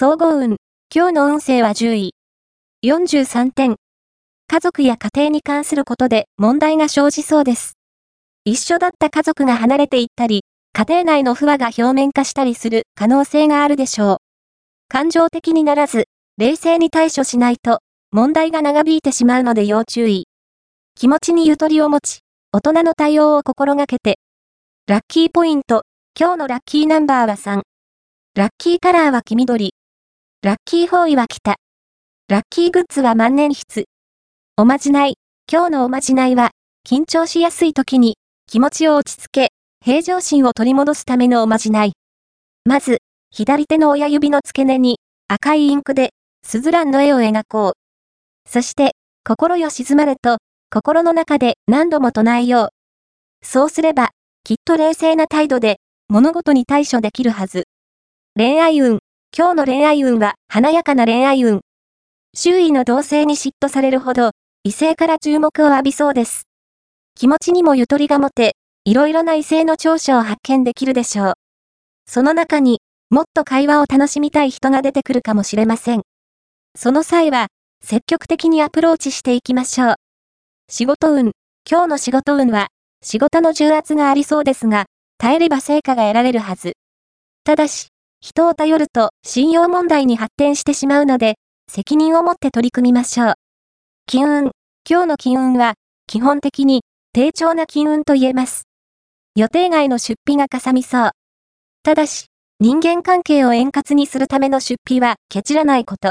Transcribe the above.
総合運。今日の運勢は10位。43点。家族や家庭に関することで問題が生じそうです。一緒だった家族が離れていったり、家庭内の不和が表面化したりする可能性があるでしょう。感情的にならず、冷静に対処しないと、問題が長引いてしまうので要注意。気持ちにゆとりを持ち、大人の対応を心がけて。ラッキーポイント。今日のラッキーナンバーは3。ラッキーカラーは黄緑。ラッキーフォーイは北。ラッキーグッズは万年筆。おまじない。今日のおまじないは、緊張しやすい時に、気持ちを落ち着け、平常心を取り戻すためのおまじない。まず、左手の親指の付け根に、赤いインクで、スズランの絵を描こう。そして、心よ静まれと、心の中で何度も唱えよう。そうすれば、きっと冷静な態度で、物事に対処できるはず。恋愛運。今日の恋愛運は、華やかな恋愛運。周囲の同性に嫉妬されるほど、異性から注目を浴びそうです。気持ちにもゆとりが持て、いろいろな異性の長所を発見できるでしょう。その中に、もっと会話を楽しみたい人が出てくるかもしれません。その際は、積極的にアプローチしていきましょう。仕事運。今日の仕事運は、仕事の重圧がありそうですが、耐えれば成果が得られるはず。ただし、人を頼ると信用問題に発展してしまうので、責任を持って取り組みましょう。金運。今日の金運は、基本的に、低調な金運と言えます。予定外の出費がかさみそう。ただし、人間関係を円滑にするための出費はケチらないこと。